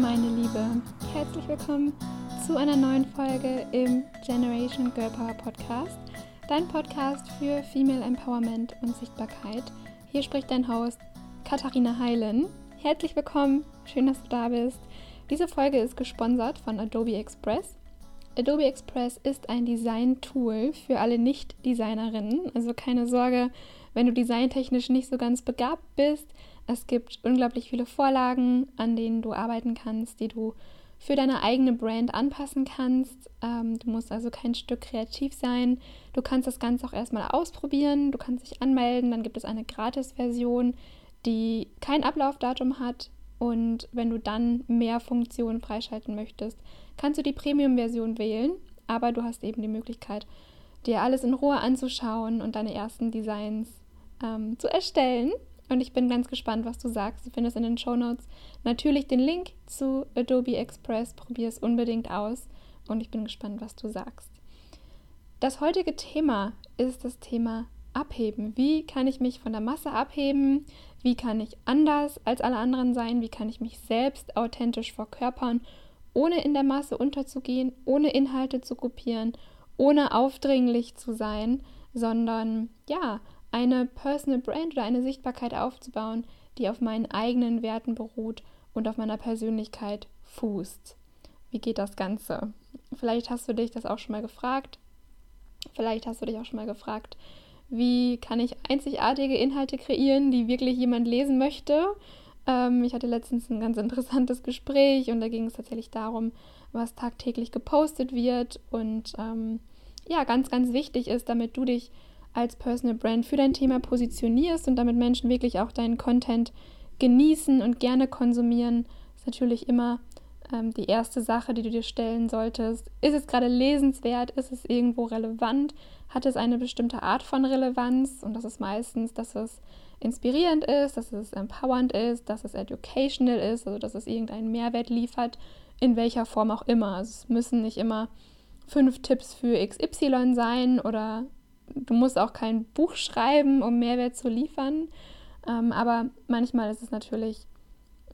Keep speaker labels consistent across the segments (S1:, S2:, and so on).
S1: meine Liebe. Herzlich willkommen zu einer neuen Folge im Generation Girl Power Podcast, dein Podcast für Female Empowerment und Sichtbarkeit. Hier spricht dein Host Katharina Heilen. Herzlich willkommen, schön, dass du da bist. Diese Folge ist gesponsert von Adobe Express. Adobe Express ist ein Design-Tool für alle Nicht-Designerinnen. Also keine Sorge, wenn du designtechnisch nicht so ganz begabt bist. Es gibt unglaublich viele Vorlagen, an denen du arbeiten kannst, die du für deine eigene Brand anpassen kannst. Ähm, du musst also kein Stück kreativ sein. Du kannst das Ganze auch erstmal ausprobieren. Du kannst dich anmelden. Dann gibt es eine Gratis-Version, die kein Ablaufdatum hat. Und wenn du dann mehr Funktionen freischalten möchtest, kannst du die Premium-Version wählen. Aber du hast eben die Möglichkeit, dir alles in Ruhe anzuschauen und deine ersten Designs ähm, zu erstellen. Und ich bin ganz gespannt, was du sagst. Du findest in den Show Notes natürlich den Link zu Adobe Express. Probier es unbedingt aus und ich bin gespannt, was du sagst. Das heutige Thema ist das Thema Abheben. Wie kann ich mich von der Masse abheben? Wie kann ich anders als alle anderen sein? Wie kann ich mich selbst authentisch verkörpern, ohne in der Masse unterzugehen, ohne Inhalte zu kopieren, ohne aufdringlich zu sein, sondern ja, eine Personal Brand oder eine Sichtbarkeit aufzubauen, die auf meinen eigenen Werten beruht und auf meiner Persönlichkeit fußt. Wie geht das Ganze? Vielleicht hast du dich das auch schon mal gefragt. Vielleicht hast du dich auch schon mal gefragt, wie kann ich einzigartige Inhalte kreieren, die wirklich jemand lesen möchte. Ähm, ich hatte letztens ein ganz interessantes Gespräch und da ging es tatsächlich darum, was tagtäglich gepostet wird und ähm, ja, ganz, ganz wichtig ist, damit du dich als Personal Brand für dein Thema positionierst und damit Menschen wirklich auch deinen Content genießen und gerne konsumieren, ist natürlich immer ähm, die erste Sache, die du dir stellen solltest. Ist es gerade lesenswert? Ist es irgendwo relevant? Hat es eine bestimmte Art von Relevanz? Und das ist meistens, dass es inspirierend ist, dass es empowernd ist, dass es educational ist, also dass es irgendeinen Mehrwert liefert, in welcher Form auch immer. Also es müssen nicht immer fünf Tipps für XY sein oder du musst auch kein Buch schreiben, um Mehrwert zu liefern. Ähm, aber manchmal ist es natürlich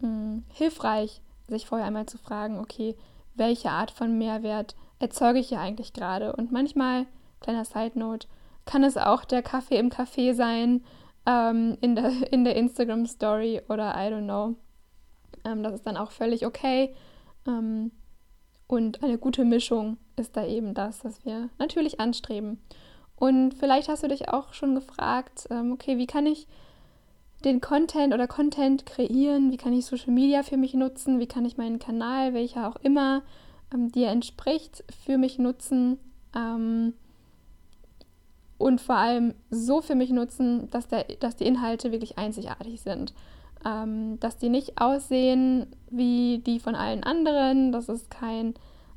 S1: mh, mm, hilfreich, sich vorher einmal zu fragen, okay, welche Art von Mehrwert erzeuge ich hier eigentlich gerade? Und manchmal, kleiner Side Note, kann es auch der Kaffee im Café sein, ähm, in, der, in der Instagram Story oder I don't know. Ähm, das ist dann auch völlig okay. Ähm, und eine gute Mischung ist da eben das, was wir natürlich anstreben. Und vielleicht hast du dich auch schon gefragt, ähm, okay, wie kann ich den Content oder Content kreieren? Wie kann ich Social Media für mich nutzen? Wie kann ich meinen Kanal, welcher auch immer ähm, dir entspricht, für mich nutzen? Ähm, und vor allem so für mich nutzen, dass, der, dass die Inhalte wirklich einzigartig sind. Ähm, dass die nicht aussehen wie die von allen anderen, dass es kein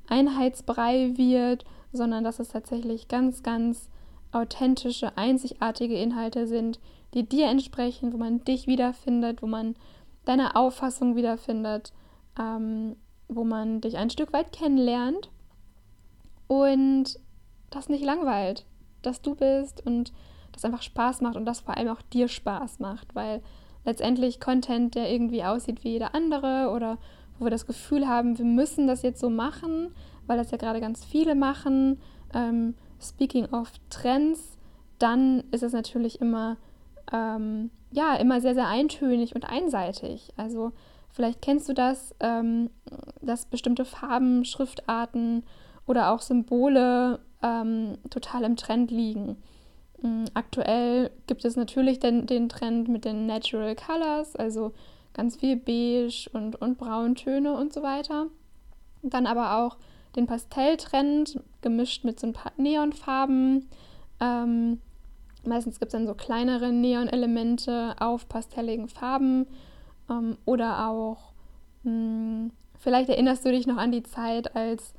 S1: Einheitsbrei wird, sondern dass es tatsächlich ganz, ganz authentische, einzigartige Inhalte sind, die dir entsprechen, wo man dich wiederfindet, wo man deine Auffassung wiederfindet, ähm, wo man dich ein Stück weit kennenlernt und das nicht langweilt, dass du bist und das einfach Spaß macht und das vor allem auch dir Spaß macht, weil letztendlich Content, der irgendwie aussieht wie jeder andere oder wo wir das Gefühl haben, wir müssen das jetzt so machen, weil das ja gerade ganz viele machen, ähm, Speaking of Trends, dann ist es natürlich immer, ähm, ja, immer sehr, sehr eintönig und einseitig. Also vielleicht kennst du das, ähm, dass bestimmte Farben, Schriftarten oder auch Symbole ähm, total im Trend liegen. Ähm, aktuell gibt es natürlich den, den Trend mit den Natural Colors, also ganz viel Beige und, und Brauntöne und so weiter. Dann aber auch den Pastelltrend, gemischt mit so ein paar Neonfarben. Ähm, meistens gibt es dann so kleinere Neon-Elemente auf pastelligen Farben ähm, oder auch, mh, hm, vielleicht erinnerst du dich noch an die Zeit, als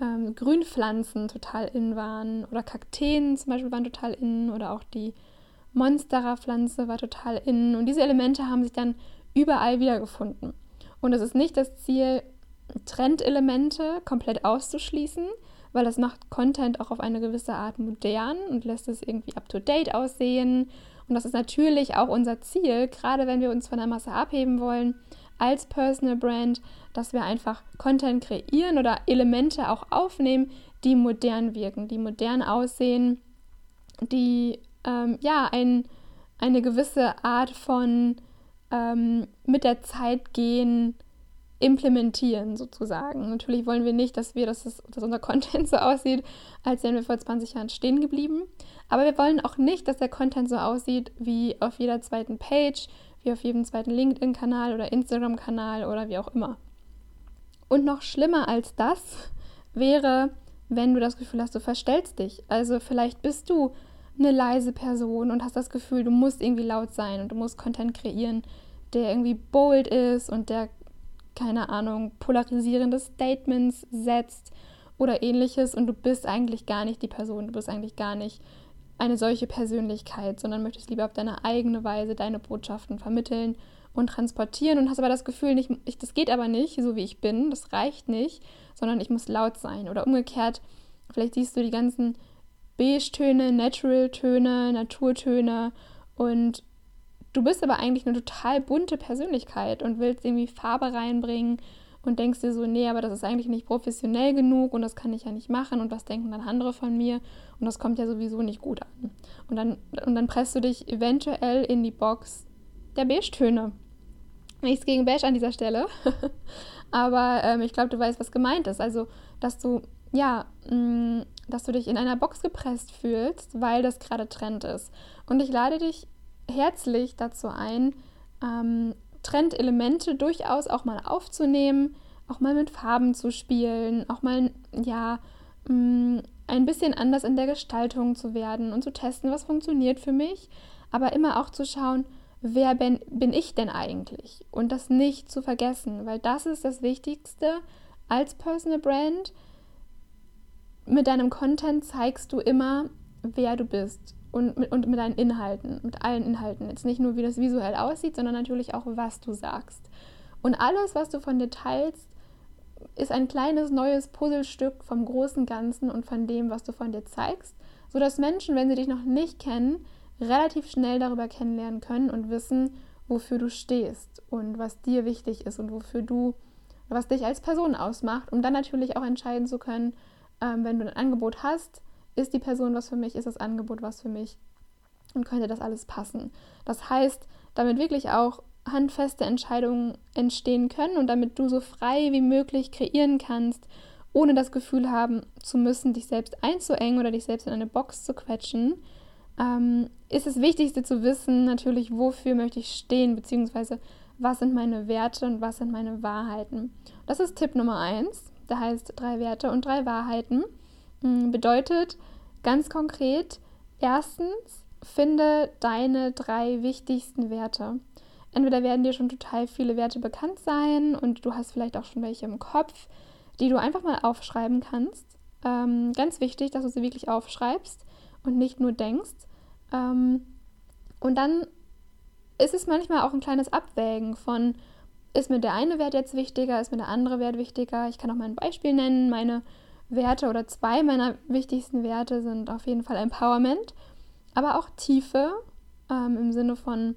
S1: ähm, Grünpflanzen total in waren oder Kakteen zum Beispiel waren total in oder auch die Monstera-Pflanze war total in und diese Elemente haben sich dann überall wiedergefunden. Und es ist nicht das Ziel, Trendelemente komplett auszuschließen, weil das macht Content auch auf eine gewisse Art modern und lässt es irgendwie up-to-date aussehen. Und das ist natürlich auch unser Ziel, gerade wenn wir uns von der Masse abheben wollen, als Personal Brand, dass wir einfach Content kreieren oder Elemente auch aufnehmen, die modern wirken, die modern aussehen, die ähm, ja ein, eine gewisse Art von ähm, mit der Zeit gehen, implementieren sozusagen. Natürlich wollen wir nicht, dass wir, dass, das, dass unser Content so aussieht, als wären wir vor 20 Jahren stehen geblieben. Aber wir wollen auch nicht, dass der Content so aussieht wie auf jeder zweiten Page, wie auf jedem zweiten LinkedIn-Kanal oder Instagram-Kanal oder wie auch immer. Und noch schlimmer als das wäre, wenn du das Gefühl hast, du verstellst dich. Also vielleicht bist du eine leise Person und hast das Gefühl, du musst irgendwie laut sein und du musst Content kreieren, der irgendwie bold ist und der keine Ahnung, polarisierende Statements setzt oder ähnliches und du bist eigentlich gar nicht die Person, du bist eigentlich gar nicht eine solche Persönlichkeit, sondern möchtest lieber auf deine eigene Weise deine Botschaften vermitteln und transportieren und hast aber das Gefühl, nicht, ich, das geht aber nicht, so wie ich bin, das reicht nicht, sondern ich muss laut sein. Oder umgekehrt, vielleicht siehst du die ganzen Beige-Töne, Natural-Töne, Naturtöne und Du bist aber eigentlich eine total bunte Persönlichkeit und willst irgendwie Farbe reinbringen und denkst dir so, nee, aber das ist eigentlich nicht professionell genug und das kann ich ja nicht machen und was denken dann andere von mir und das kommt ja sowieso nicht gut an. Und dann, und dann presst du dich eventuell in die Box der Beige-Töne. Nichts gegen Beige an dieser Stelle, aber ähm, ich glaube, du weißt, was gemeint ist. Also, dass du, ja, mh, mm, dass du dich in einer Box gepresst fühlst, weil das gerade Trend ist. Und ich lade dich herzlich dazu ein, ähm, Trendelemente durchaus auch mal aufzunehmen, auch mal mit Farben zu spielen, auch mal ja mh, mm, ein bisschen anders in der Gestaltung zu werden und zu testen, was funktioniert für mich, aber immer auch zu schauen, wer bin, bin ich denn eigentlich? Und das nicht zu vergessen, weil das ist das Wichtigste als Personal Brand. Mit deinem Content zeigst du immer, wer du bist und mit, und mit deinen Inhalten, mit allen Inhalten. Jetzt nicht nur, wie das visuell aussieht, sondern natürlich auch, was du sagst. Und alles, was du von dir teilst, ist ein kleines neues Puzzlestück vom großen Ganzen und von dem, was du von dir zeigst, sodass Menschen, wenn sie dich noch nicht kennen, relativ schnell darüber kennenlernen können und wissen, wofür du stehst und was dir wichtig ist und wofür du, was dich als Person ausmacht, um dann natürlich auch entscheiden zu können, ähm, wenn du ein Angebot hast, ist die Person was für mich, ist das Angebot was für mich und könnte das alles passen. Das heißt, damit wirklich auch handfeste Entscheidungen entstehen können und damit du so frei wie möglich kreieren kannst, ohne das Gefühl haben zu müssen, dich selbst einzuengen oder dich selbst in eine Box zu quetschen, ähm, ist das Wichtigste zu wissen natürlich, wofür möchte ich stehen, beziehungsweise was sind meine Werte und was sind meine Wahrheiten. Das ist Tipp Nummer eins. Der heißt drei Werte und drei Wahrheiten. Mm, bedeutet ganz konkret, erstens, finde deine drei wichtigsten Werte. Entweder werden dir schon total viele Werte bekannt sein und du hast vielleicht auch schon welche im Kopf, die du einfach mal aufschreiben kannst. Ähm, ganz wichtig, dass du sie wirklich aufschreibst und nicht nur denkst. Ähm, und dann ist es manchmal auch ein kleines Abwägen von, ist mir der eine Wert jetzt wichtiger, ist mir der andere Wert wichtiger. Ich kann auch mal ein Beispiel nennen. Meine Werte oder zwei meiner wichtigsten Werte sind auf jeden Fall Empowerment, aber auch Tiefe ähm, im Sinne von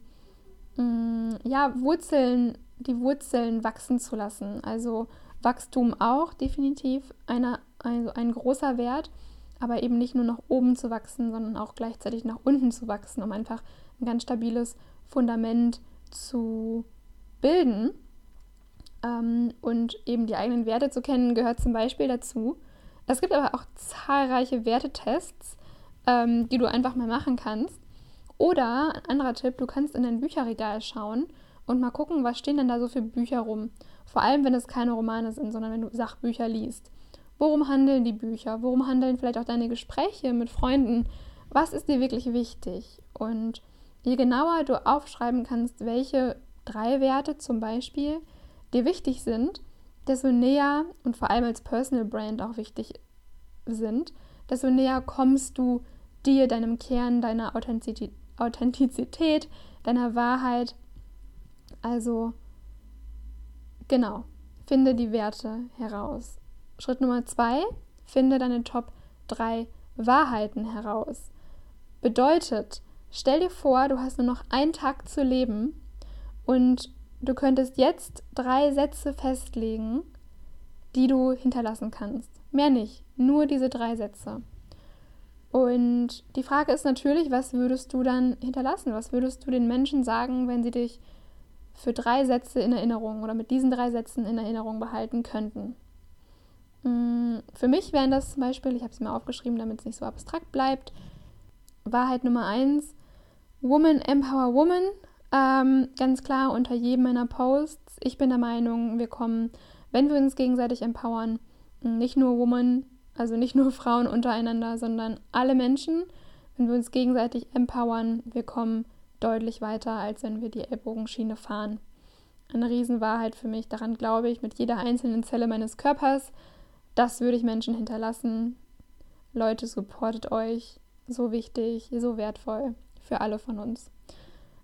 S1: mh, mm, ja Wurzeln, die Wurzeln wachsen zu lassen. Also Wachstum auch definitiv eine, also ein großer Wert, aber eben nicht nur nach oben zu wachsen, sondern auch gleichzeitig nach unten zu wachsen, um einfach ein ganz stabiles Fundament zu bilden. Ähm, und eben die eigenen Werte zu kennen, gehört zum Beispiel dazu, es gibt aber auch zahlreiche Wertetests, ähm, die du einfach mal machen kannst. Oder ein anderer Tipp, du kannst in dein Bücherregal schauen und mal gucken, was stehen denn da so für Bücher rum. Vor allem, wenn es keine Romane sind, sondern wenn du Sachbücher liest. Worum handeln die Bücher? Worum handeln vielleicht auch deine Gespräche mit Freunden? Was ist dir wirklich wichtig? Und je genauer du aufschreiben kannst, welche drei Werte zum Beispiel dir wichtig sind, desto näher und vor allem als Personal Brand auch wichtig sind, desto näher kommst du dir, deinem Kern, deiner Authentizität, deiner Wahrheit. Also genau, finde die Werte heraus. Schritt Nummer zwei, finde deine Top 3 Wahrheiten heraus. Bedeutet, stell dir vor, du hast nur noch einen Tag zu leben und du könntest jetzt drei Sätze festlegen, die du hinterlassen kannst. Mehr nicht, nur diese drei Sätze. Und die Frage ist natürlich, was würdest du dann hinterlassen? Was würdest du den Menschen sagen, wenn sie dich für drei Sätze in Erinnerung oder mit diesen drei Sätzen in Erinnerung behalten könnten? Mm, für mich wären das zum Beispiel, ich habe es mir aufgeschrieben, damit es nicht so abstrakt bleibt, Wahrheit Nummer eins, Woman Empower Woman, ähm, ganz klar unter jedem meiner Posts. Ich bin der Meinung, wir kommen, wenn wir uns gegenseitig empowern, nicht nur Woman, also nicht nur Frauen untereinander, sondern alle Menschen, wenn wir uns gegenseitig empowern, wir kommen deutlich weiter, als wenn wir die Ellbogenschiene fahren. Eine Riesenwahrheit für mich, daran glaube ich mit jeder einzelnen Zelle meines Körpers. Das würde ich Menschen hinterlassen. Leute, supportet euch. So wichtig, so wertvoll für alle von uns.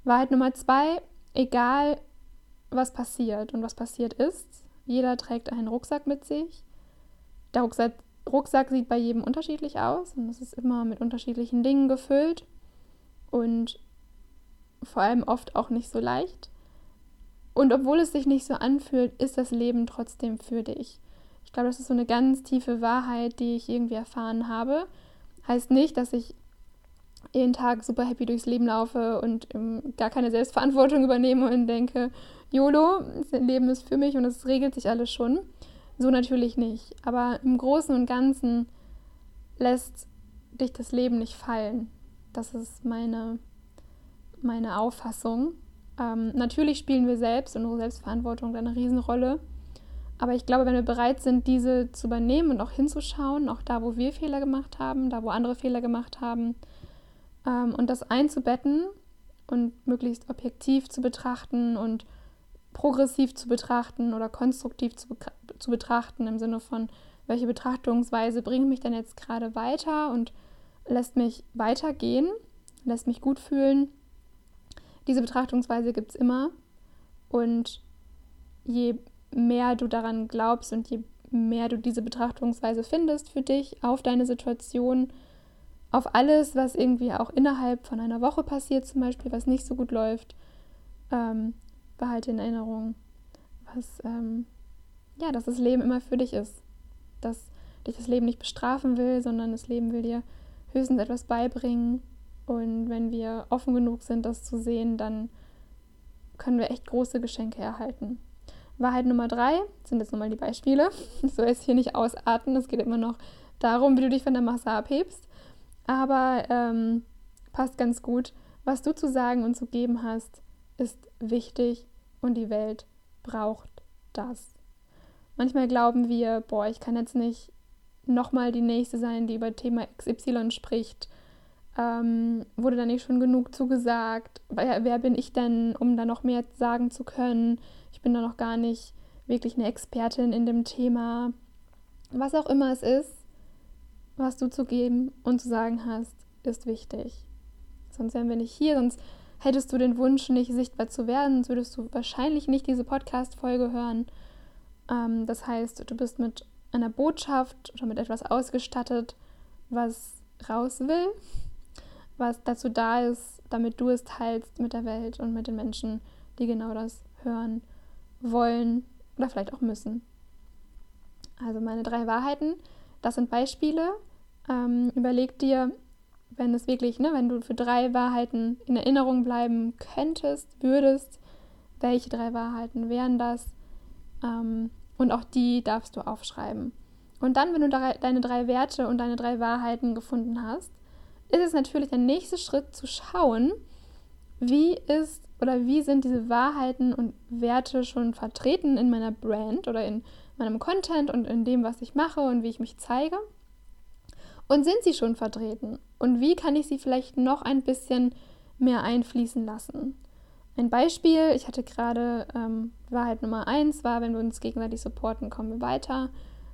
S1: Wahrheit Nummer zwei, egal was passiert und was passiert ist, jeder trägt einen Rucksack mit sich. Der Rucksack, Rucksack sieht bei jedem unterschiedlich aus und es ist immer mit unterschiedlichen Dingen gefüllt und vor allem oft auch nicht so leicht. Und obwohl es sich nicht so anfühlt, ist das Leben trotzdem für dich. Ich glaube, das ist so eine ganz tiefe Wahrheit, die ich irgendwie erfahren habe. Heißt nicht, dass ich jeden Tag super happy durchs Leben laufe und ähm, gar keine Selbstverantwortung übernehme und denke, YOLO, das Leben ist für mich und es regelt sich alles schon. So natürlich nicht. Aber im Großen und Ganzen lässt dich das Leben nicht fallen. Das ist meine, meine Auffassung. Ähm, natürlich spielen wir selbst und unsere Selbstverantwortung eine Riesenrolle. Aber ich glaube, wenn wir bereit sind, diese zu übernehmen und auch hinzuschauen, auch da, wo wir Fehler gemacht haben, da, wo andere Fehler gemacht haben, ähm, und das einzubetten und möglichst objektiv zu betrachten und progressiv zu betrachten oder konstruktiv zu, zu betrachten im Sinne von, welche Betrachtungsweise bringt mich denn jetzt gerade weiter und lässt mich weitergehen, lässt mich gut fühlen. Diese Betrachtungsweise gibt es immer. Und je mehr du daran glaubst und je mehr du diese Betrachtungsweise findest für dich, auf deine Situation, auf alles, was irgendwie auch innerhalb von einer Woche passiert, zum Beispiel, was nicht so gut läuft, ähm, behalte in Erinnerung, was, ähm, ja, dass das Leben immer für dich ist. Dass dich das Leben nicht bestrafen will, sondern das Leben will dir höchstens etwas beibringen. Und wenn wir offen genug sind, das zu sehen, dann können wir echt große Geschenke erhalten. Wahrheit Nummer drei sind jetzt nochmal die Beispiele. Soll jetzt hier nicht ausarten. Es geht immer noch darum, wie du dich von der Masse abhebst. Aber ähm, passt ganz gut. Was du zu sagen und zu geben hast, ist wichtig und die Welt braucht das. Manchmal glauben wir, boah, ich kann jetzt nicht nochmal die Nächste sein, die über Thema XY spricht. Ähm, wurde da nicht schon genug zugesagt? Wer, wer bin ich denn, um da noch mehr sagen zu können? ich bin da noch gar nicht wirklich eine Expertin in dem Thema. Was auch immer es ist, was du zu geben und zu sagen hast, ist wichtig. Sonst wären wir nicht hier, sonst hättest du den Wunsch, nicht sichtbar zu werden, sonst würdest du wahrscheinlich nicht diese Podcast-Folge hören. Ähm, das heißt, du bist mit einer Botschaft oder mit etwas ausgestattet, was raus will, was dazu da ist, damit du es teilst mit der Welt und mit den Menschen, die genau das hören wollen oder vielleicht auch müssen. Also meine drei Wahrheiten, das sind Beispiele. Ähm, überleg dir, wenn es wirklich, ne, wenn du für drei Wahrheiten in Erinnerung bleiben könntest, würdest, welche drei Wahrheiten wären das? Ähm, und auch die darfst du aufschreiben. Und dann, wenn du deine drei Werte und deine drei Wahrheiten gefunden hast, ist es natürlich der nächste Schritt zu schauen, wie ist oder wie sind diese Wahrheiten und Werte schon vertreten in meiner Brand oder in meinem Content und in dem, was ich mache und wie ich mich zeige? Und sind sie schon vertreten? Und wie kann ich sie vielleicht noch ein bisschen mehr einfließen lassen? Ein Beispiel, ich hatte gerade ähm, Wahrheit Nummer eins war, wenn wir uns gegenseitig supporten, kommen wir weiter.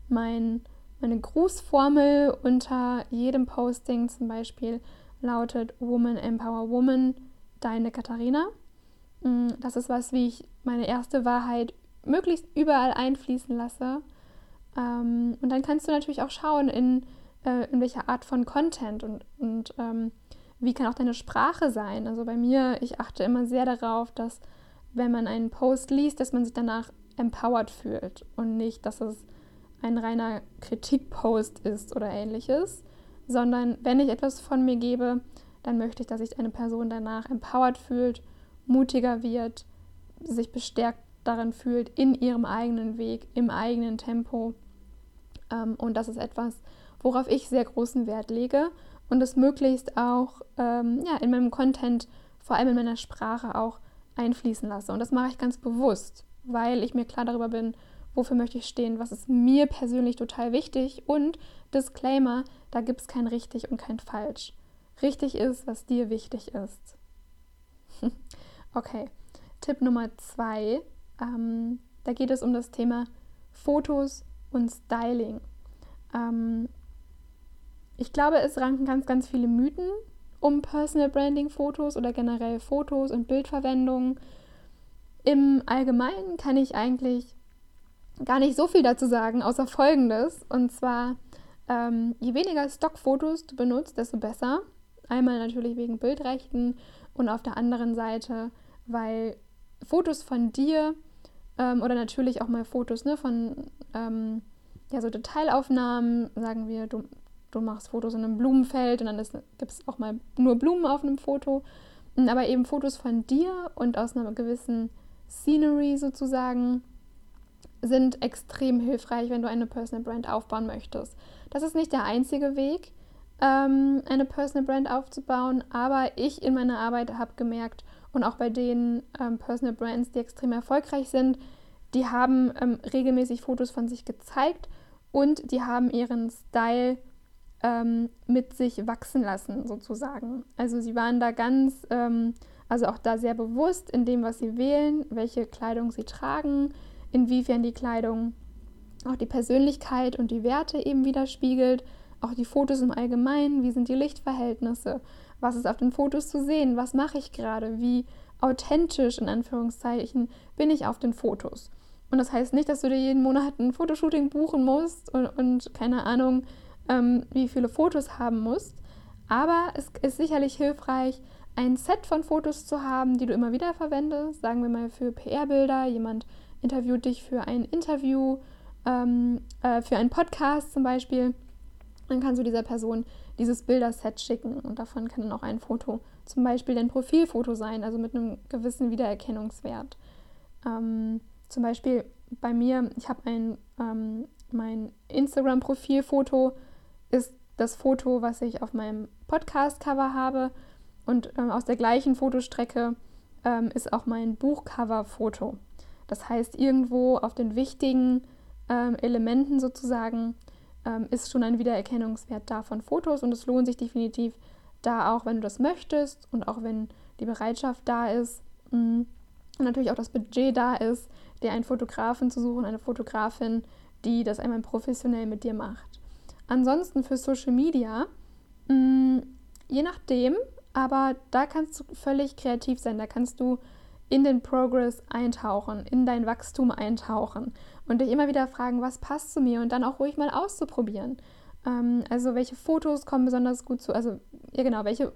S1: Mein, meine Grußformel unter jedem Posting zum Beispiel lautet Woman Empower Woman, deine Katharina. Mm, das ist was, wie ich meine erste Wahrheit möglichst überall einfließen lasse. Ähm, und dann kannst du natürlich auch schauen, in, äh, in welcher Art von Content und, und ähm, wie kann auch deine Sprache sein. Also bei mir, ich achte immer sehr darauf, dass wenn man einen Post liest, dass man sich danach empowered fühlt und nicht, dass es ein reiner Kritikpost ist oder ähnliches, sondern wenn ich etwas von mir gebe, dann möchte ich, dass sich eine Person danach empowered fühlt, mutiger wird, sich bestärkt darin fühlt, in ihrem eigenen Weg, im eigenen Tempo. Ähm, und das ist etwas, worauf ich sehr großen Wert lege und es möglichst auch ähm, ja, in meinem Content, vor allem in meiner Sprache auch einfließen lasse. Und das mache ich ganz bewusst, weil ich mir klar darüber bin, wofür möchte ich stehen, was ist mir persönlich total wichtig und Disclaimer, da gibt es kein richtig und kein falsch. Richtig ist, was dir wichtig ist. okay, Tipp Nummer zwei, ähm, da geht es um das Thema Fotos und Styling. Ähm, ich glaube, es ranken ganz, ganz viele Mythen um Personal Branding Fotos oder generell Fotos und Bildverwendung. Im Allgemeinen kann ich eigentlich gar nicht so viel dazu sagen, außer folgendes. Und zwar, ähm, je weniger Stockfotos du benutzt, desto besser. Einmal natürlich wegen Bildrechten und auf der anderen Seite, weil Fotos von dir ähm, oder natürlich auch mal Fotos ne, von ähm, ja, so Detailaufnahmen, sagen wir, du, du machst Fotos in einem Blumenfeld und dann gibt es auch mal nur Blumen auf einem Foto. Aber eben Fotos von dir und aus einer gewissen Scenery sozusagen sind extrem hilfreich, wenn du eine Personal Brand aufbauen möchtest. Das ist nicht der einzige Weg, ähm, eine Personal Brand aufzubauen, aber ich in meiner Arbeit habe gemerkt und auch bei den ähm, Personal Brands, die extrem erfolgreich sind, die haben ähm, regelmäßig Fotos von sich gezeigt und die haben ihren Style ähm, mit sich wachsen lassen, sozusagen. Also sie waren da ganz, ähm, also auch da sehr bewusst in dem, was sie wählen, welche Kleidung sie tragen, inwiefern die Kleidung auch die Persönlichkeit und die Werte eben widerspiegelt, auch die Fotos im Allgemeinen, wie sind die Lichtverhältnisse, was ist auf den Fotos zu sehen, was mache ich gerade, wie authentisch in Anführungszeichen bin ich auf den Fotos. Und das heißt nicht, dass du dir jeden Monat ein Fotoshooting buchen musst und, und keine Ahnung, ähm, wie viele Fotos haben musst. Aber es ist sicherlich hilfreich, ein Set von Fotos zu haben, die du immer wieder verwendest. Sagen wir mal für PR-Bilder. Jemand interviewt dich für ein Interview, ähm, äh, für einen Podcast zum Beispiel. Dann kannst du dieser Person dieses Bilderset schicken und davon kann dann auch ein Foto zum Beispiel dein Profilfoto sein, also mit einem gewissen Wiedererkennungswert. Ähm, zum Beispiel bei mir, ich habe ähm, mein Instagram-Profilfoto ist das Foto, was ich auf meinem Podcast-Cover habe. Und ähm, aus der gleichen Fotostrecke ähm, ist auch mein Buchcover-Foto. Das heißt, irgendwo auf den wichtigen ähm, Elementen sozusagen ähm, ist schon ein Wiedererkennungswert da von Fotos und es lohnt sich definitiv da auch, wenn du das möchtest und auch wenn die Bereitschaft da ist mh, mm, und natürlich auch das Budget da ist, dir einen Fotografen zu suchen, eine Fotografin, die das einmal professionell mit dir macht. Ansonsten für Social Media, mh, mm, je nachdem, aber da kannst du völlig kreativ sein. Da kannst du in den Progress eintauchen, in dein Wachstum eintauchen und dich immer wieder fragen, was passt zu mir und dann auch ruhig mal auszuprobieren. Ähm, also welche Fotos kommen besonders gut zu, also ja genau, welche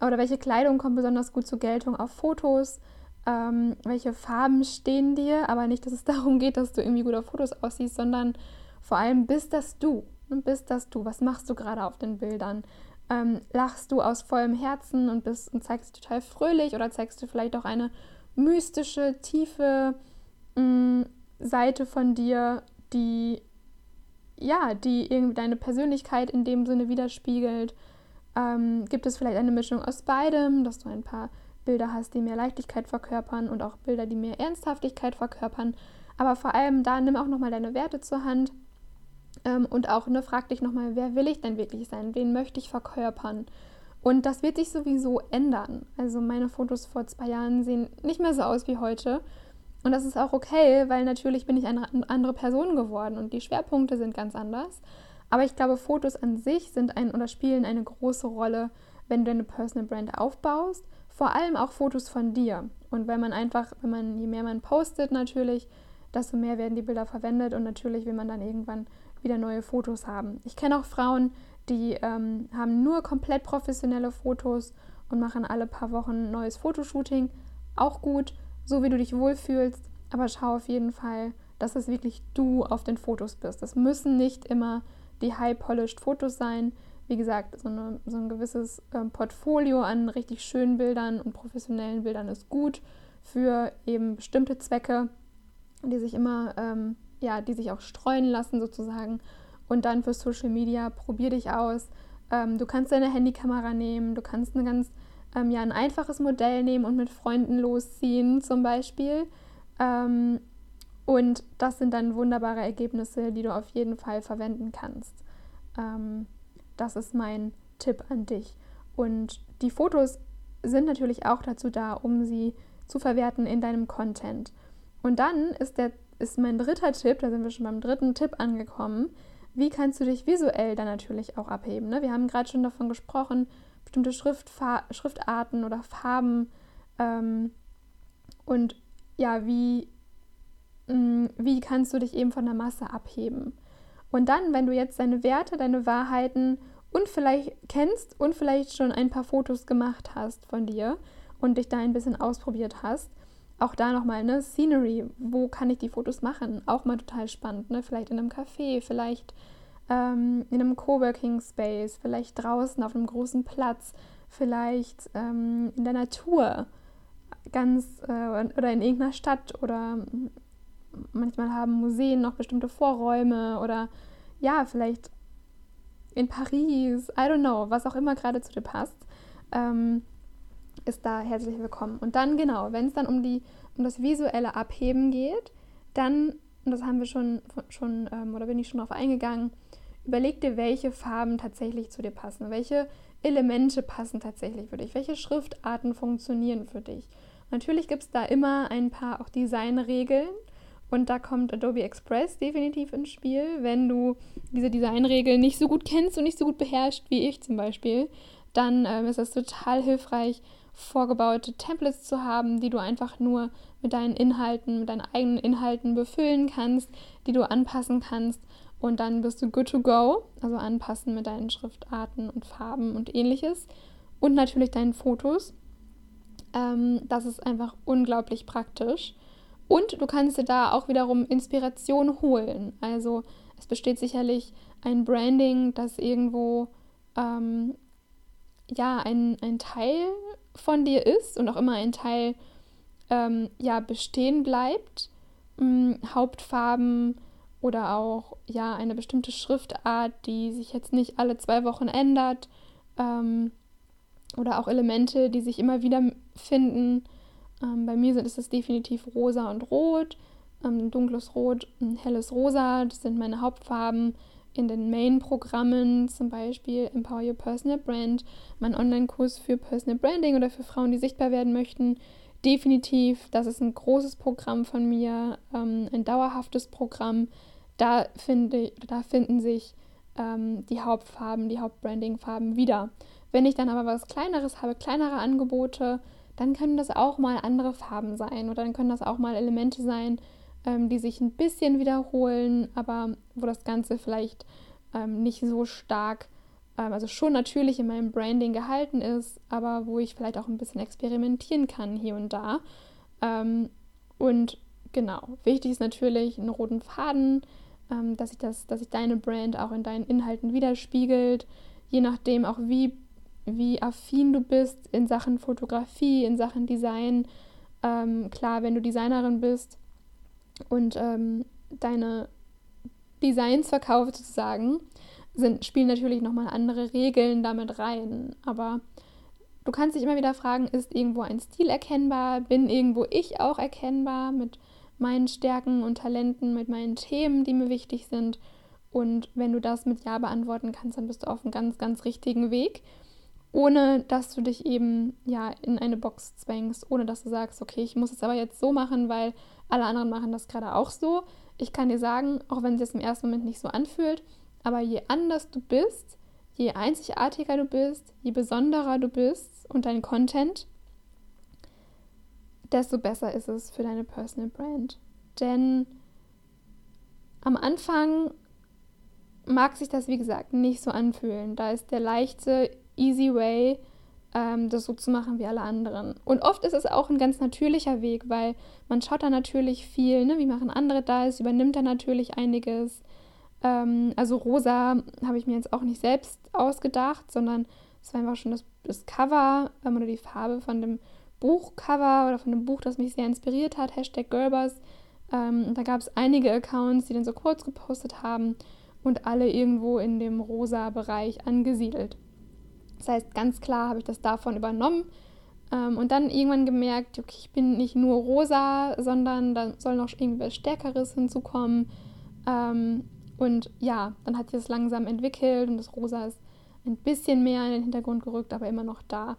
S1: oder welche Kleidung kommt besonders gut zur Geltung auf Fotos, ähm, welche Farben stehen dir, aber nicht, dass es darum geht, dass du irgendwie gut auf Fotos aussiehst, sondern vor allem bist das du. Bist das du? Was machst du gerade auf den Bildern? Ähm, lachst du aus vollem Herzen und bist und zeigst dich total fröhlich oder zeigst du vielleicht auch eine mystische, tiefe mh, mm, Seite von dir, die ja, die irgendwie deine Persönlichkeit in dem Sinne widerspiegelt? Ähm, gibt es vielleicht eine Mischung aus beidem, dass du ein paar Bilder hast, die mehr Leichtigkeit verkörpern und auch Bilder, die mehr Ernsthaftigkeit verkörpern? Aber vor allem da nimm auch nochmal deine Werte zur Hand ähm, und auch ne, frag dich nochmal, wer will ich denn wirklich sein? Wen möchte ich verkörpern? Und das wird sich sowieso ändern. Also meine Fotos vor zwei Jahren sehen nicht mehr so aus wie heute. Und das ist auch okay, weil natürlich bin ich eine andere Person geworden und die Schwerpunkte sind ganz anders. Aber ich glaube, Fotos an sich sind ein oder spielen eine große Rolle, wenn du eine Personal Brand aufbaust. Vor allem auch Fotos von dir. Und weil man einfach, wenn man, je mehr man postet natürlich, desto mehr werden die Bilder verwendet und natürlich will man dann irgendwann wieder neue Fotos haben. Ich kenne auch Frauen, die ähm, haben nur komplett professionelle Fotos und machen alle paar Wochen ein neues Fotoshooting. Auch gut. so wie du dich wohlfühlst, aber schau auf jeden Fall, dass es wirklich du auf den Fotos bist. Das müssen nicht immer die high-polished Fotos sein. Wie gesagt, so, eine, so ein gewisses ähm, Portfolio an richtig schönen Bildern und professionellen Bildern ist gut für eben bestimmte Zwecke, die sich immer, ähm, ja, die sich auch streuen lassen sozusagen. Und dann für Social Media, probier dich aus. Ähm, du kannst deine Handykamera nehmen, du kannst eine ganz, ähm, ja, ein einfaches Modell nehmen und mit Freunden losziehen zum Beispiel. Ähm, und das sind dann wunderbare Ergebnisse, die du auf jeden Fall verwenden kannst. Ähm, das ist mein Tipp an dich. Und die Fotos sind natürlich auch dazu da, um sie zu verwerten in deinem Content. Und dann ist, der, ist mein dritter Tipp, da sind wir schon beim dritten Tipp angekommen, wie kannst du dich visuell dann natürlich auch abheben. Ne? Wir haben gerade schon davon gesprochen, bestimmte Schriftfa Schriftarten oder Farben ähm, und ja, wie, mh, mm, wie kannst du dich eben von der Masse abheben. Und dann, wenn du jetzt deine Werte, deine Wahrheiten und vielleicht kennst und vielleicht schon ein paar Fotos gemacht hast von dir und dich da ein bisschen ausprobiert hast, auch da nochmal, ne, Scenery, wo kann ich die Fotos machen? Auch mal total spannend, ne? Vielleicht in einem Café, vielleicht ähm, in einem Coworking Space, vielleicht draußen auf einem großen Platz, vielleicht ähm, in der Natur, ganz äh, oder in irgendeiner Stadt oder manchmal haben Museen noch bestimmte Vorräume oder ja, vielleicht in Paris, I don't know, was auch immer gerade zu dir passt. Ähm, ist da herzlich willkommen. Und dann genau, wenn es dann um, die, um das visuelle Abheben geht, dann, und das haben wir schon, schon ähm, oder bin ich schon darauf eingegangen, überleg dir, welche Farben tatsächlich zu dir passen, welche Elemente passen tatsächlich für dich, welche Schriftarten funktionieren für dich. Natürlich gibt es da immer ein paar auch Designregeln und da kommt Adobe Express definitiv ins Spiel, wenn du diese Designregeln nicht so gut kennst und nicht so gut beherrschst wie ich zum Beispiel, dann ähm, ist das total hilfreich, vorgebaute Templates zu haben, die du einfach nur mit deinen Inhalten, mit deinen eigenen Inhalten befüllen kannst, die du anpassen kannst und dann bist du good to go, also anpassen mit deinen Schriftarten und Farben und ähnliches und natürlich deinen Fotos. Ähm, das ist einfach unglaublich praktisch und du kannst dir da auch wiederum Inspiration holen. Also es besteht sicherlich ein Branding, das irgendwo ähm, ja ein, ein Teil von dir ist und auch immer ein Teil ähm, ja bestehen bleibt. Ähm, Hauptfarben oder auch ja eine bestimmte Schriftart, die sich jetzt nicht alle zwei Wochen ändert. Ähm, oder auch Elemente, die sich immer wieder finden. Ähm, bei mir sind es definitiv rosa und rot, ähm, dunkles Rot, ein helles Rosa. Das sind meine Hauptfarben in den Main-Programmen, zum Beispiel Empower Your Personal Brand, mein Online-Kurs für Personal Branding oder für Frauen, die sichtbar werden möchten. Definitiv, das ist ein großes Programm von mir, ähm, ein dauerhaftes Programm. Da, finde, da finden sich ähm, die Hauptfarben, die Hauptbranding-Farben wieder. Wenn ich dann aber was Kleineres habe, kleinere Angebote, dann können das auch mal andere Farben sein oder dann können das auch mal Elemente sein, ähm, die sich ein bisschen wiederholen, aber wo das Ganze vielleicht ähm, nicht so stark, ähm, also schon natürlich in meinem Branding gehalten ist, aber wo ich vielleicht auch ein bisschen experimentieren kann hier und da. Ähm, und genau, wichtig ist natürlich einen roten Faden, ähm, dass sich das, dass sich deine Brand auch in deinen Inhalten widerspiegelt, je nachdem auch wie wie affin du bist in Sachen Fotografie, in Sachen Design. Ähm, klar, wenn du Designerin bist, und ähm, deine Designs verkauft sozusagen, sind, spielen natürlich nochmal andere Regeln damit rein. Aber du kannst dich immer wieder fragen, ist irgendwo ein Stil erkennbar? Bin irgendwo ich auch erkennbar mit meinen Stärken und Talenten, mit meinen Themen, die mir wichtig sind? Und wenn du das mit Ja beantworten kannst, dann bist du auf einem ganz, ganz richtigen Weg. Ohne dass du dich eben ja in eine Box zwängst, ohne dass du sagst, okay, ich muss es aber jetzt so machen, weil alle anderen machen das gerade auch so. Ich kann dir sagen, auch wenn es jetzt im ersten Moment nicht so anfühlt, aber je anders du bist, je einzigartiger du bist, je besonderer du bist und dein Content, desto besser ist es für deine Personal Brand. Denn am Anfang mag sich das, wie gesagt, nicht so anfühlen. Da ist der leichte, easy way, ähm, das so zu machen wie alle anderen. Und oft ist es auch ein ganz natürlicher Weg, weil man schaut da natürlich viel, ne? wie machen andere das, übernimmt da natürlich einiges. Ähm, also rosa habe ich mir jetzt auch nicht selbst ausgedacht, sondern es war einfach schon das, das Cover ähm, oder die Farbe von dem Buchcover oder von dem Buch, das mich sehr inspiriert hat, Hashtag Gerbers. Ähm, da gab es einige Accounts, die dann so kurz gepostet haben und alle irgendwo in dem rosa Bereich angesiedelt. Das heißt, ganz klar habe ich das davon übernommen ähm, und dann irgendwann gemerkt, okay, ich bin nicht nur rosa, sondern da soll noch irgendwas Stärkeres hinzukommen. Ähm, und ja, dann hat sich das langsam entwickelt und das Rosa ist ein bisschen mehr in den Hintergrund gerückt, aber immer noch da.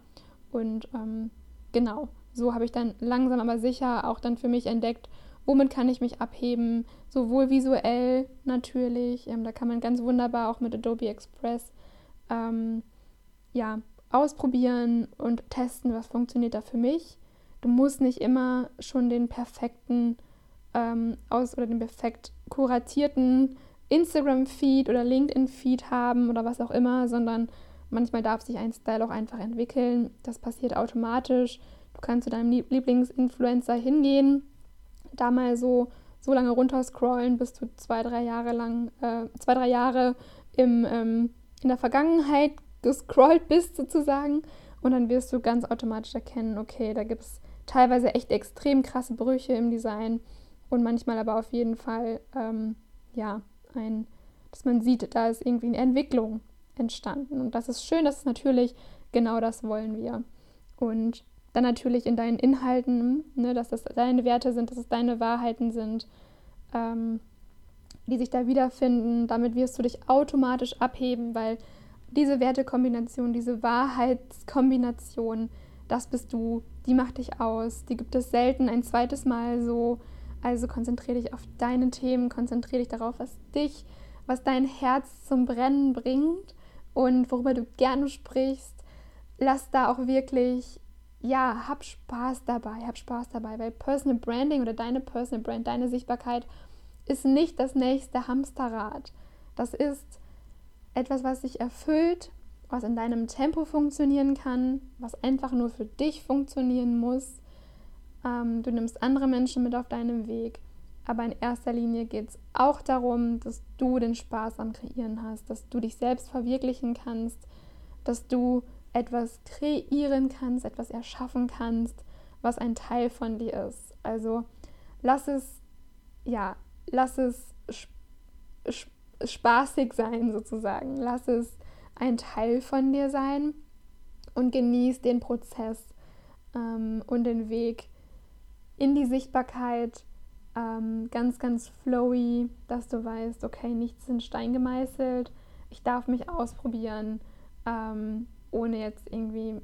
S1: Und ähm, genau, so habe ich dann langsam aber sicher auch dann für mich entdeckt, womit kann ich mich abheben, sowohl visuell natürlich, ähm, da kann man ganz wunderbar auch mit Adobe Express ähm, ja, ausprobieren und testen, was funktioniert da für mich. Du musst nicht immer schon den perfekten ähm, aus oder den perfekt kuratierten Instagram-Feed oder LinkedIn-Feed haben oder was auch immer, sondern manchmal darf sich ein Style auch einfach entwickeln. Das passiert automatisch. Du kannst zu deinem Lieblingsinfluencer hingehen, da mal so, so lange runterscrollen, bis du zwei, drei Jahre lang, äh, zwei, drei Jahre im, ähm, in der Vergangenheit gescrollt bist sozusagen. Und dann wirst du ganz automatisch erkennen, okay, da gibt es teilweise echt extrem krasse Brüche im Design und manchmal aber auf jeden Fall, ähm, ja, ein, dass man sieht, da ist irgendwie eine Entwicklung entstanden. Und das ist schön, das ist natürlich, genau das wollen wir. Und dann natürlich in deinen Inhalten, ne, dass das deine Werte sind, dass es deine Wahrheiten sind, ähm, die sich da wiederfinden. Damit wirst du dich automatisch abheben, weil diese Wertekombination, diese Wahrheitskombination, das bist du, die macht dich aus. Die gibt es selten ein zweites Mal so also konzentriere dich auf deine Themen, konzentriere dich darauf, was dich, was dein Herz zum Brennen bringt und worüber du gerne sprichst. Lass da auch wirklich, ja, hab Spaß dabei, hab Spaß dabei, weil Personal Branding oder deine Personal Brand, deine Sichtbarkeit ist nicht das nächste Hamsterrad. Das ist etwas, was sich erfüllt, was in deinem Tempo funktionieren kann, was einfach nur für dich funktionieren muss ähm, du nimmst andere Menschen mit auf deinem Weg. Aber in erster Linie geht es auch darum, dass du den Spaß am Kreieren hast, dass du dich selbst verwirklichen kannst, dass du etwas kreieren kannst, etwas erschaffen kannst, was ein Teil von dir ist. Also lass es, ja, lass es spaßig sein sozusagen. Lass es ein Teil von dir sein und genieß den Prozess ähm, und den Weg, in die Sichtbarkeit, ähm, ganz, ganz flowy, dass du weißt, okay, nichts in Stein gemeißelt, ich darf mich ausprobieren, ähm, ohne jetzt irgendwie,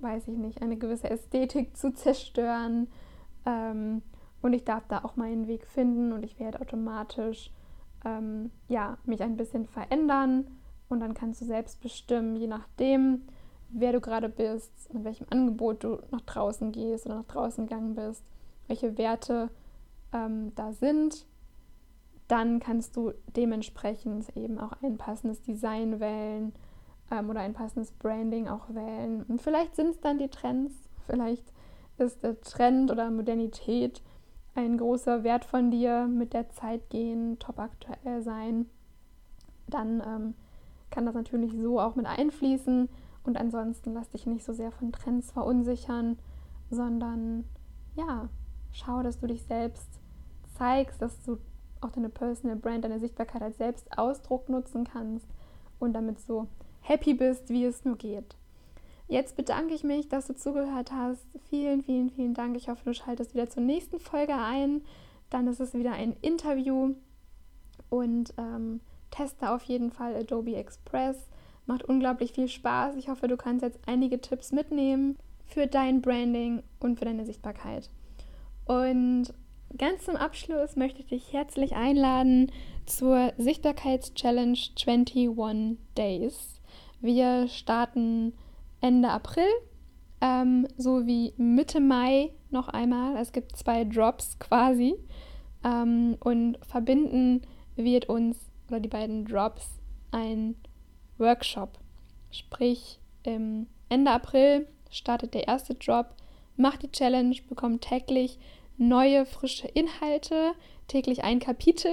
S1: weiß ich nicht, eine gewisse Ästhetik zu zerstören. Ähm, und ich darf da auch meinen Weg finden und ich werde automatisch ähm, ja, mich ein bisschen verändern. Und dann kannst du selbst bestimmen, je nachdem, wer du gerade bist, mit welchem Angebot du nach draußen gehst oder nach draußen gegangen bist, welche Werte ähm, da sind, dann kannst du dementsprechend eben auch ein passendes Design wählen ähm, oder ein passendes Branding auch wählen. Und vielleicht sind es dann die Trends, vielleicht ist der Trend oder Modernität ein großer Wert von dir, mit der Zeit gehen, top aktuell sein. Dann ähm, kann das natürlich so auch mit einfließen. Und ansonsten lass dich nicht so sehr von Trends verunsichern, sondern ja, schau, dass du dich selbst zeigst, dass du auch deine Personal Brand, deine Sichtbarkeit als Selbstausdruck nutzen kannst und damit so happy bist, wie es nur geht. Jetzt bedanke ich mich, dass du zugehört hast. Vielen, vielen, vielen Dank. Ich hoffe, du schaltest wieder zur nächsten Folge ein. Dann ist es wieder ein Interview und ähm, teste auf jeden Fall Adobe Express. Macht unglaublich viel Spaß. Ich hoffe, du kannst jetzt einige Tipps mitnehmen für dein Branding und für deine Sichtbarkeit. Und ganz zum Abschluss möchte ich dich herzlich einladen zur Sichtbarkeitschallenge 21 Days. Wir starten Ende April ähm, sowie Mitte Mai noch einmal. Es gibt zwei Drops quasi. Ähm, und verbinden wird uns oder die beiden Drops ein Workshop. Sprich, Ende April startet der erste Drop. Mach die Challenge, bekomm täglich neue, frische Inhalte, täglich ein Kapitel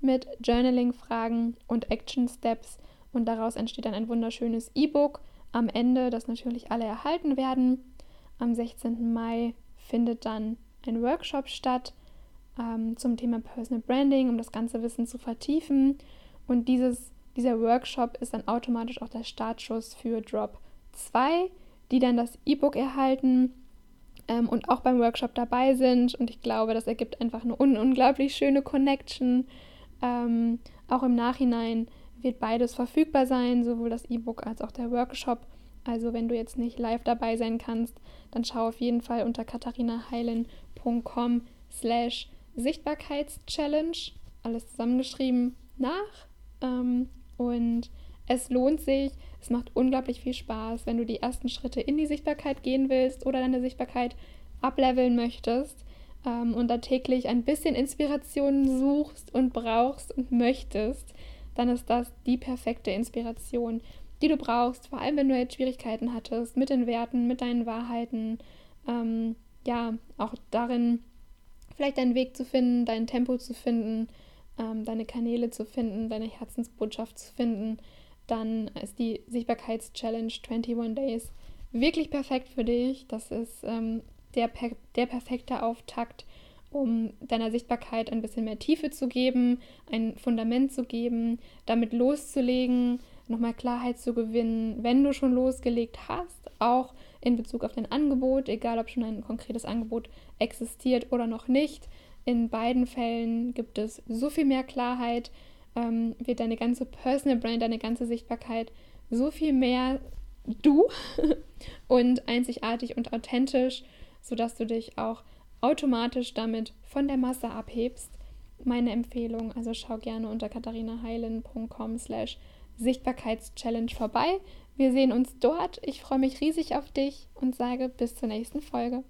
S1: mit Journaling-Fragen und Action-Steps und daraus entsteht dann ein wunderschönes E-Book am Ende, das natürlich alle erhalten werden. Am 16. Mai findet dann ein Workshop statt ähm, zum Thema Personal Branding, um das ganze Wissen zu vertiefen. Und dieses, dieser Workshop ist dann automatisch auch der Startschuss für Drop 2, die dann das E-Book erhalten ähm, und auch beim Workshop dabei sind. Und ich glaube, das ergibt einfach eine un unglaublich schöne Connection. Ähm, auch im Nachhinein wird beides verfügbar sein, sowohl das E-Book als auch der Workshop. Also wenn du jetzt nicht live dabei sein kannst, dann schau auf jeden Fall unter katharinaheilen.com slash Sichtbarkeitschallenge, alles zusammengeschrieben, nach. Ähm, und es lohnt sich, es macht unglaublich viel Spaß, wenn du die ersten Schritte in die Sichtbarkeit gehen willst oder deine Sichtbarkeit ableveln möchtest ähm, und da täglich ein bisschen Inspiration suchst und brauchst und möchtest, dann ist das die perfekte Inspiration, die du brauchst, vor allem wenn du jetzt Schwierigkeiten hattest mit den Werten, mit deinen Wahrheiten, ähm, ja, auch darin vielleicht deinen Weg zu finden, dein Tempo zu finden, ähm, deine Kanäle zu finden, deine Herzensbotschaft zu finden dann ist die Sichtbarkeitschallenge 21 Days wirklich perfekt für dich. Das ist ähm, der, der perfekte Auftakt, um deiner Sichtbarkeit ein bisschen mehr Tiefe zu geben, ein Fundament zu geben, damit loszulegen, nochmal Klarheit zu gewinnen, wenn du schon losgelegt hast, auch in Bezug auf dein Angebot, egal ob schon ein konkretes Angebot existiert oder noch nicht. In beiden Fällen gibt es so viel mehr Klarheit, ähm, wird deine ganze Personal Brand, deine ganze Sichtbarkeit so viel mehr du und einzigartig und authentisch, sodass du dich auch automatisch damit von der Masse abhebst. Meine Empfehlung, also schau gerne unter katharinaheilen.com slash Sichtbarkeitschallenge vorbei. Wir sehen uns dort. Ich freue mich riesig auf dich und sage bis zur nächsten Folge.